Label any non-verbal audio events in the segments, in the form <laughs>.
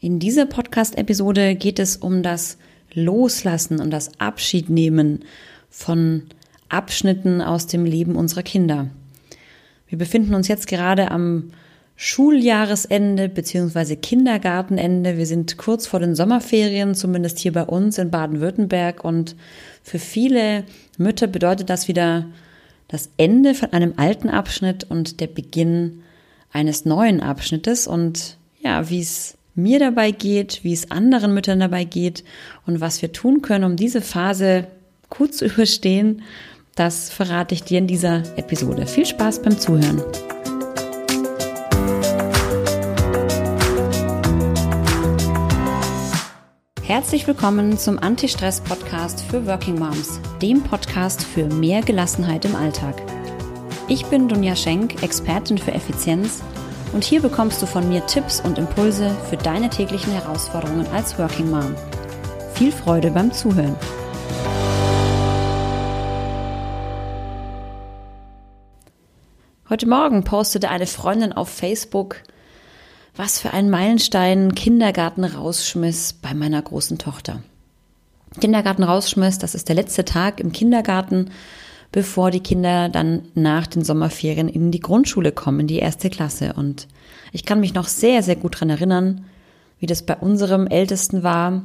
In dieser Podcast-Episode geht es um das Loslassen und das Abschiednehmen von Abschnitten aus dem Leben unserer Kinder. Wir befinden uns jetzt gerade am Schuljahresende beziehungsweise Kindergartenende. Wir sind kurz vor den Sommerferien, zumindest hier bei uns in Baden-Württemberg. Und für viele Mütter bedeutet das wieder das Ende von einem alten Abschnitt und der Beginn eines neuen Abschnittes. Und ja, wie es mir dabei geht, wie es anderen Müttern dabei geht und was wir tun können, um diese Phase gut zu <laughs> überstehen das verrate ich dir in dieser Episode. Viel Spaß beim Zuhören. Herzlich willkommen zum Anti-Stress-Podcast für Working Moms, dem Podcast für mehr Gelassenheit im Alltag. Ich bin Dunja Schenk, Expertin für Effizienz und hier bekommst du von mir Tipps und Impulse für deine täglichen Herausforderungen als Working Mom. Viel Freude beim Zuhören. Heute Morgen postete eine Freundin auf Facebook, was für ein Meilenstein Kindergarten rausschmiss bei meiner großen Tochter. Kindergarten rausschmiss, das ist der letzte Tag im Kindergarten, bevor die Kinder dann nach den Sommerferien in die Grundschule kommen, in die erste Klasse. Und ich kann mich noch sehr, sehr gut dran erinnern, wie das bei unserem Ältesten war.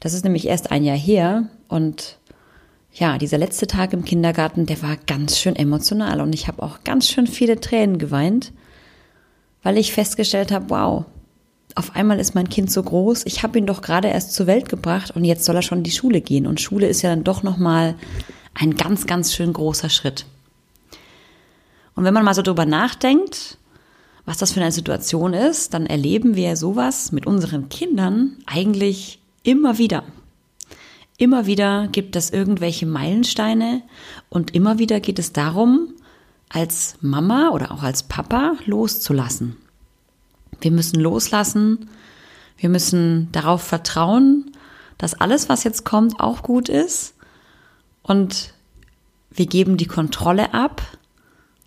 Das ist nämlich erst ein Jahr her und ja, dieser letzte Tag im Kindergarten, der war ganz schön emotional und ich habe auch ganz schön viele Tränen geweint, weil ich festgestellt habe, wow, auf einmal ist mein Kind so groß, ich habe ihn doch gerade erst zur Welt gebracht und jetzt soll er schon in die Schule gehen und Schule ist ja dann doch noch mal ein ganz ganz schön großer Schritt. Und wenn man mal so drüber nachdenkt, was das für eine Situation ist, dann erleben wir sowas mit unseren Kindern eigentlich immer wieder. Immer wieder gibt es irgendwelche Meilensteine und immer wieder geht es darum, als Mama oder auch als Papa loszulassen. Wir müssen loslassen, wir müssen darauf vertrauen, dass alles, was jetzt kommt, auch gut ist und wir geben die Kontrolle ab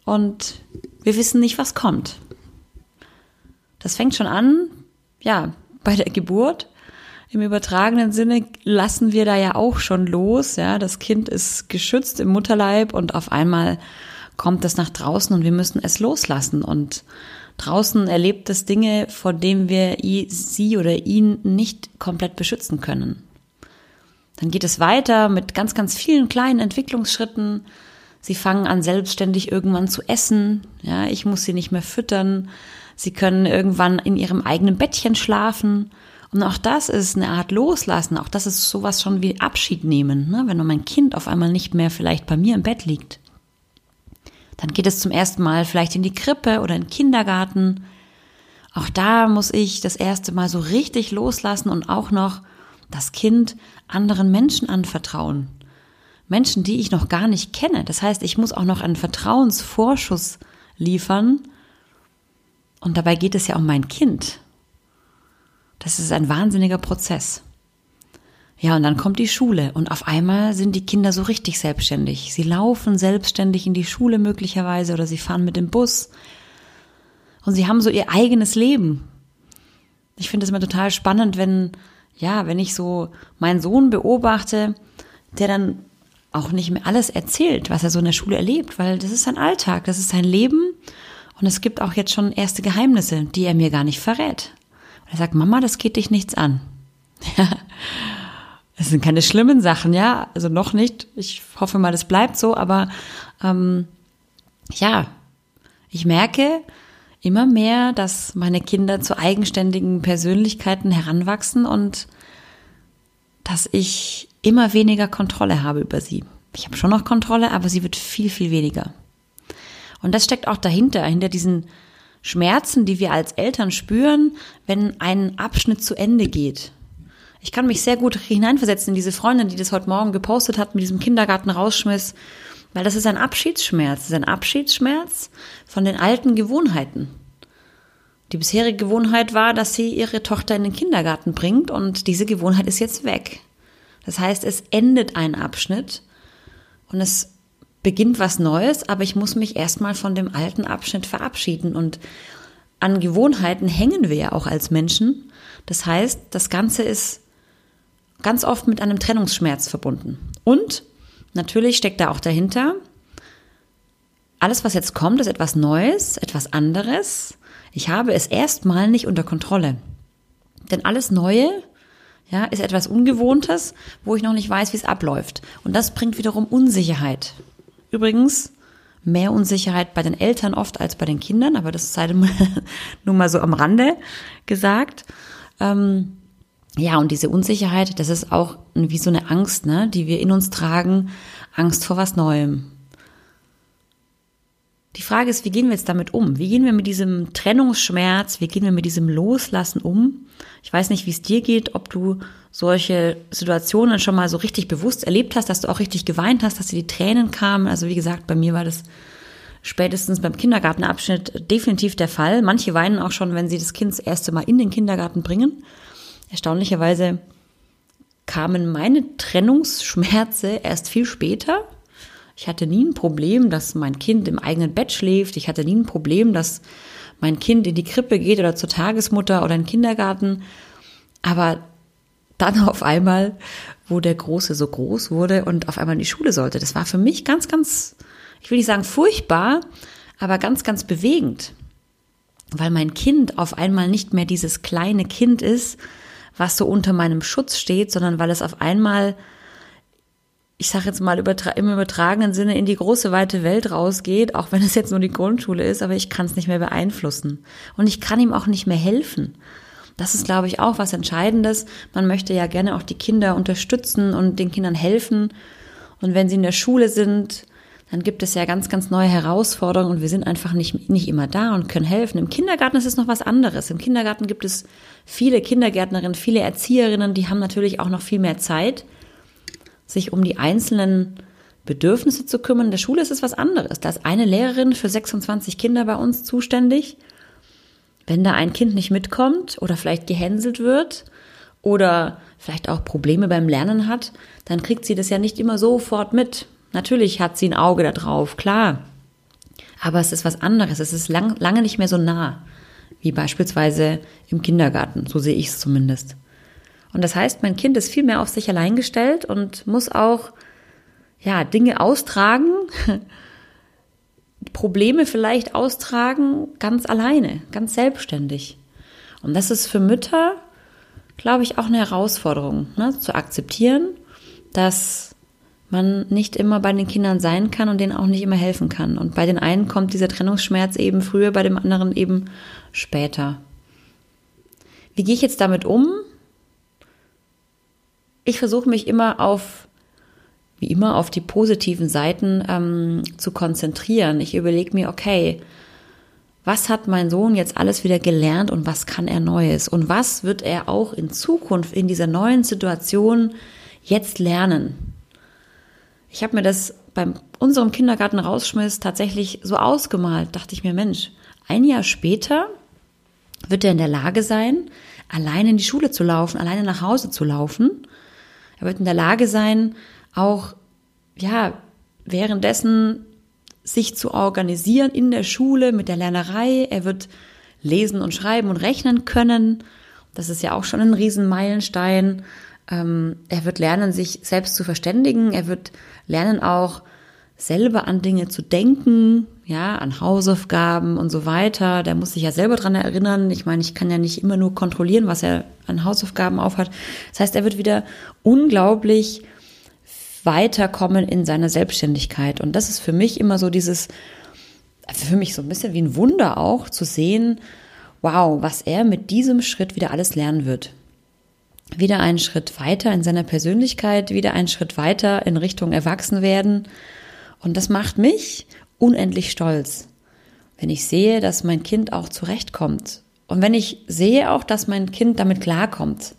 und wir wissen nicht, was kommt. Das fängt schon an, ja, bei der Geburt im übertragenen Sinne lassen wir da ja auch schon los. Ja, das Kind ist geschützt im Mutterleib und auf einmal kommt es nach draußen und wir müssen es loslassen. Und draußen erlebt es Dinge, vor denen wir sie oder ihn nicht komplett beschützen können. Dann geht es weiter mit ganz, ganz vielen kleinen Entwicklungsschritten. Sie fangen an, selbstständig irgendwann zu essen. Ja, ich muss sie nicht mehr füttern. Sie können irgendwann in ihrem eigenen Bettchen schlafen. Und auch das ist eine Art Loslassen. Auch das ist sowas schon wie Abschied nehmen. Ne? Wenn mein Kind auf einmal nicht mehr vielleicht bei mir im Bett liegt, dann geht es zum ersten Mal vielleicht in die Krippe oder in den Kindergarten. Auch da muss ich das erste Mal so richtig loslassen und auch noch das Kind anderen Menschen anvertrauen. Menschen, die ich noch gar nicht kenne. Das heißt, ich muss auch noch einen Vertrauensvorschuss liefern. Und dabei geht es ja um mein Kind. Das ist ein wahnsinniger Prozess. Ja, und dann kommt die Schule und auf einmal sind die Kinder so richtig selbstständig. Sie laufen selbstständig in die Schule möglicherweise oder sie fahren mit dem Bus und sie haben so ihr eigenes Leben. Ich finde es immer total spannend, wenn, ja, wenn ich so meinen Sohn beobachte, der dann auch nicht mehr alles erzählt, was er so in der Schule erlebt, weil das ist sein Alltag, das ist sein Leben und es gibt auch jetzt schon erste Geheimnisse, die er mir gar nicht verrät. Er sagt, Mama, das geht dich nichts an. Es sind keine schlimmen Sachen, ja, also noch nicht. Ich hoffe mal, das bleibt so, aber ähm, ja, ich merke immer mehr, dass meine Kinder zu eigenständigen Persönlichkeiten heranwachsen und dass ich immer weniger Kontrolle habe über sie. Ich habe schon noch Kontrolle, aber sie wird viel, viel weniger. Und das steckt auch dahinter, hinter diesen Schmerzen, die wir als Eltern spüren, wenn ein Abschnitt zu Ende geht. Ich kann mich sehr gut hineinversetzen in diese Freundin, die das heute Morgen gepostet hat mit diesem Kindergarten rausschmiss, weil das ist ein Abschiedsschmerz, das ist ein Abschiedsschmerz von den alten Gewohnheiten. Die bisherige Gewohnheit war, dass sie ihre Tochter in den Kindergarten bringt und diese Gewohnheit ist jetzt weg. Das heißt, es endet ein Abschnitt und es beginnt was Neues, aber ich muss mich erstmal von dem alten Abschnitt verabschieden. Und an Gewohnheiten hängen wir ja auch als Menschen. Das heißt, das Ganze ist ganz oft mit einem Trennungsschmerz verbunden. Und natürlich steckt da auch dahinter, alles, was jetzt kommt, ist etwas Neues, etwas anderes. Ich habe es erstmal nicht unter Kontrolle. Denn alles Neue ja, ist etwas Ungewohntes, wo ich noch nicht weiß, wie es abläuft. Und das bringt wiederum Unsicherheit. Übrigens, mehr Unsicherheit bei den Eltern oft als bei den Kindern, aber das sei <laughs> nur mal so am Rande gesagt. Ähm, ja, und diese Unsicherheit, das ist auch wie so eine Angst, ne, die wir in uns tragen, Angst vor was Neuem. Die Frage ist, wie gehen wir jetzt damit um? Wie gehen wir mit diesem Trennungsschmerz, wie gehen wir mit diesem Loslassen um? Ich weiß nicht, wie es dir geht, ob du solche Situationen schon mal so richtig bewusst erlebt hast, dass du auch richtig geweint hast, dass dir die Tränen kamen. Also wie gesagt, bei mir war das spätestens beim Kindergartenabschnitt definitiv der Fall. Manche weinen auch schon, wenn sie das Kind das erste Mal in den Kindergarten bringen. Erstaunlicherweise kamen meine Trennungsschmerze erst viel später. Ich hatte nie ein Problem, dass mein Kind im eigenen Bett schläft. Ich hatte nie ein Problem, dass mein Kind in die Krippe geht oder zur Tagesmutter oder in den Kindergarten. Aber dann auf einmal, wo der Große so groß wurde und auf einmal in die Schule sollte, das war für mich ganz, ganz, ich will nicht sagen furchtbar, aber ganz, ganz bewegend. Weil mein Kind auf einmal nicht mehr dieses kleine Kind ist, was so unter meinem Schutz steht, sondern weil es auf einmal ich sage jetzt mal im übertragenen Sinne in die große weite Welt rausgeht, auch wenn es jetzt nur die Grundschule ist, aber ich kann es nicht mehr beeinflussen. Und ich kann ihm auch nicht mehr helfen. Das ist, glaube ich, auch was Entscheidendes. Man möchte ja gerne auch die Kinder unterstützen und den Kindern helfen. Und wenn sie in der Schule sind, dann gibt es ja ganz, ganz neue Herausforderungen und wir sind einfach nicht, nicht immer da und können helfen. Im Kindergarten ist es noch was anderes. Im Kindergarten gibt es viele Kindergärtnerinnen, viele Erzieherinnen, die haben natürlich auch noch viel mehr Zeit sich um die einzelnen Bedürfnisse zu kümmern. In der Schule ist es was anderes. Da ist eine Lehrerin für 26 Kinder bei uns zuständig. Wenn da ein Kind nicht mitkommt oder vielleicht gehänselt wird oder vielleicht auch Probleme beim Lernen hat, dann kriegt sie das ja nicht immer sofort mit. Natürlich hat sie ein Auge da drauf, klar. Aber es ist was anderes. Es ist lang, lange nicht mehr so nah, wie beispielsweise im Kindergarten. So sehe ich es zumindest. Und das heißt, mein Kind ist viel mehr auf sich allein gestellt und muss auch, ja, Dinge austragen, <laughs> Probleme vielleicht austragen, ganz alleine, ganz selbstständig. Und das ist für Mütter, glaube ich, auch eine Herausforderung, ne? zu akzeptieren, dass man nicht immer bei den Kindern sein kann und denen auch nicht immer helfen kann. Und bei den einen kommt dieser Trennungsschmerz eben früher, bei dem anderen eben später. Wie gehe ich jetzt damit um? ich versuche mich immer auf, wie immer, auf die positiven Seiten ähm, zu konzentrieren. Ich überlege mir, okay, was hat mein Sohn jetzt alles wieder gelernt und was kann er Neues? Und was wird er auch in Zukunft in dieser neuen Situation jetzt lernen? Ich habe mir das beim unserem Kindergarten rausschmiss tatsächlich so ausgemalt, dachte ich mir, Mensch, ein Jahr später wird er in der Lage sein, alleine in die Schule zu laufen, alleine nach Hause zu laufen er wird in der Lage sein, auch, ja, währenddessen sich zu organisieren in der Schule mit der Lernerei. Er wird lesen und schreiben und rechnen können. Das ist ja auch schon ein Riesenmeilenstein. Ähm, er wird lernen, sich selbst zu verständigen. Er wird lernen, auch selber an Dinge zu denken, ja, an Hausaufgaben und so weiter. Der muss sich ja selber dran erinnern. Ich meine, ich kann ja nicht immer nur kontrollieren, was er an Hausaufgaben aufhat. Das heißt, er wird wieder unglaublich weiterkommen in seiner Selbstständigkeit. Und das ist für mich immer so dieses, für mich so ein bisschen wie ein Wunder auch zu sehen, wow, was er mit diesem Schritt wieder alles lernen wird. Wieder einen Schritt weiter in seiner Persönlichkeit, wieder einen Schritt weiter in Richtung Erwachsenwerden. Und das macht mich unendlich stolz, wenn ich sehe, dass mein Kind auch zurechtkommt. Und wenn ich sehe auch, dass mein Kind damit klarkommt.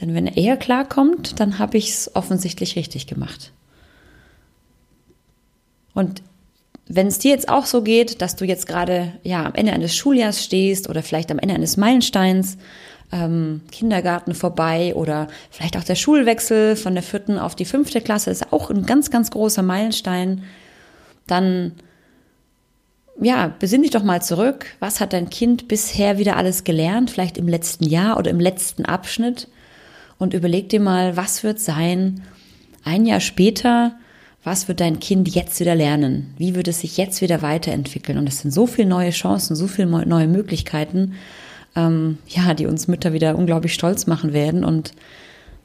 Denn wenn er klarkommt, dann habe ich es offensichtlich richtig gemacht. Und wenn es dir jetzt auch so geht, dass du jetzt gerade ja am Ende eines Schuljahrs stehst oder vielleicht am Ende eines Meilensteins, ähm, Kindergarten vorbei oder vielleicht auch der Schulwechsel von der vierten auf die fünfte Klasse ist auch ein ganz, ganz großer Meilenstein, dann ja, besinn dich doch mal zurück. Was hat dein Kind bisher wieder alles gelernt? Vielleicht im letzten Jahr oder im letzten Abschnitt? Und überleg dir mal, was wird sein ein Jahr später? Was wird dein Kind jetzt wieder lernen? Wie wird es sich jetzt wieder weiterentwickeln? Und es sind so viele neue Chancen, so viele neue Möglichkeiten, ähm, ja, die uns Mütter wieder unglaublich stolz machen werden und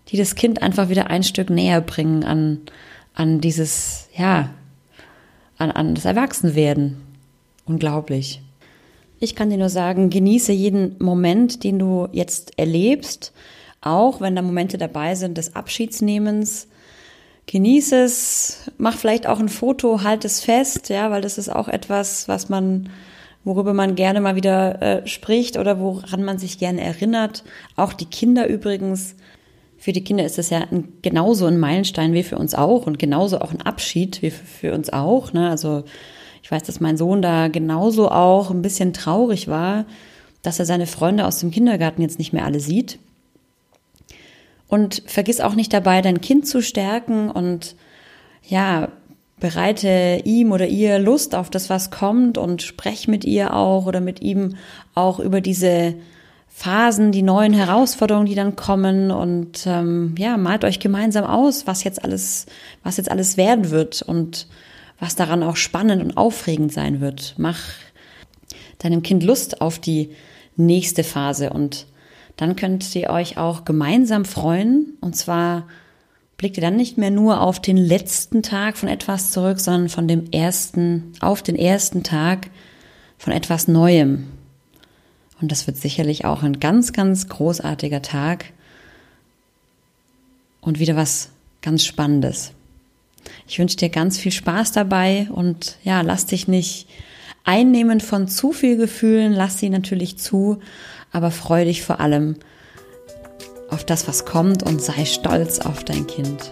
die das Kind einfach wieder ein Stück näher bringen an, an dieses, ja, an, an das Erwachsenwerden. Unglaublich. Ich kann dir nur sagen, genieße jeden Moment, den du jetzt erlebst, auch wenn da Momente dabei sind des Abschiedsnehmens. Genieße es, mach vielleicht auch ein Foto, halt es fest, ja, weil das ist auch etwas, was man, worüber man gerne mal wieder äh, spricht oder woran man sich gerne erinnert. Auch die Kinder übrigens. Für die Kinder ist das ja ein, genauso ein Meilenstein wie für uns auch und genauso auch ein Abschied wie für, für uns auch. Ne? Also ich weiß, dass mein Sohn da genauso auch ein bisschen traurig war, dass er seine Freunde aus dem Kindergarten jetzt nicht mehr alle sieht. Und vergiss auch nicht dabei, dein Kind zu stärken und ja, bereite ihm oder ihr Lust auf das, was kommt und sprech mit ihr auch oder mit ihm auch über diese Phasen, die neuen Herausforderungen, die dann kommen und ähm, ja, malt euch gemeinsam aus, was jetzt alles, was jetzt alles werden wird und was daran auch spannend und aufregend sein wird. Mach deinem Kind Lust auf die nächste Phase und dann könnt ihr euch auch gemeinsam freuen. Und zwar blickt ihr dann nicht mehr nur auf den letzten Tag von etwas zurück, sondern von dem ersten, auf den ersten Tag von etwas Neuem. Und das wird sicherlich auch ein ganz, ganz großartiger Tag und wieder was ganz Spannendes. Ich wünsche dir ganz viel Spaß dabei und ja, lass dich nicht einnehmen von zu viel Gefühlen, lass sie natürlich zu, aber freu dich vor allem auf das, was kommt und sei stolz auf dein Kind.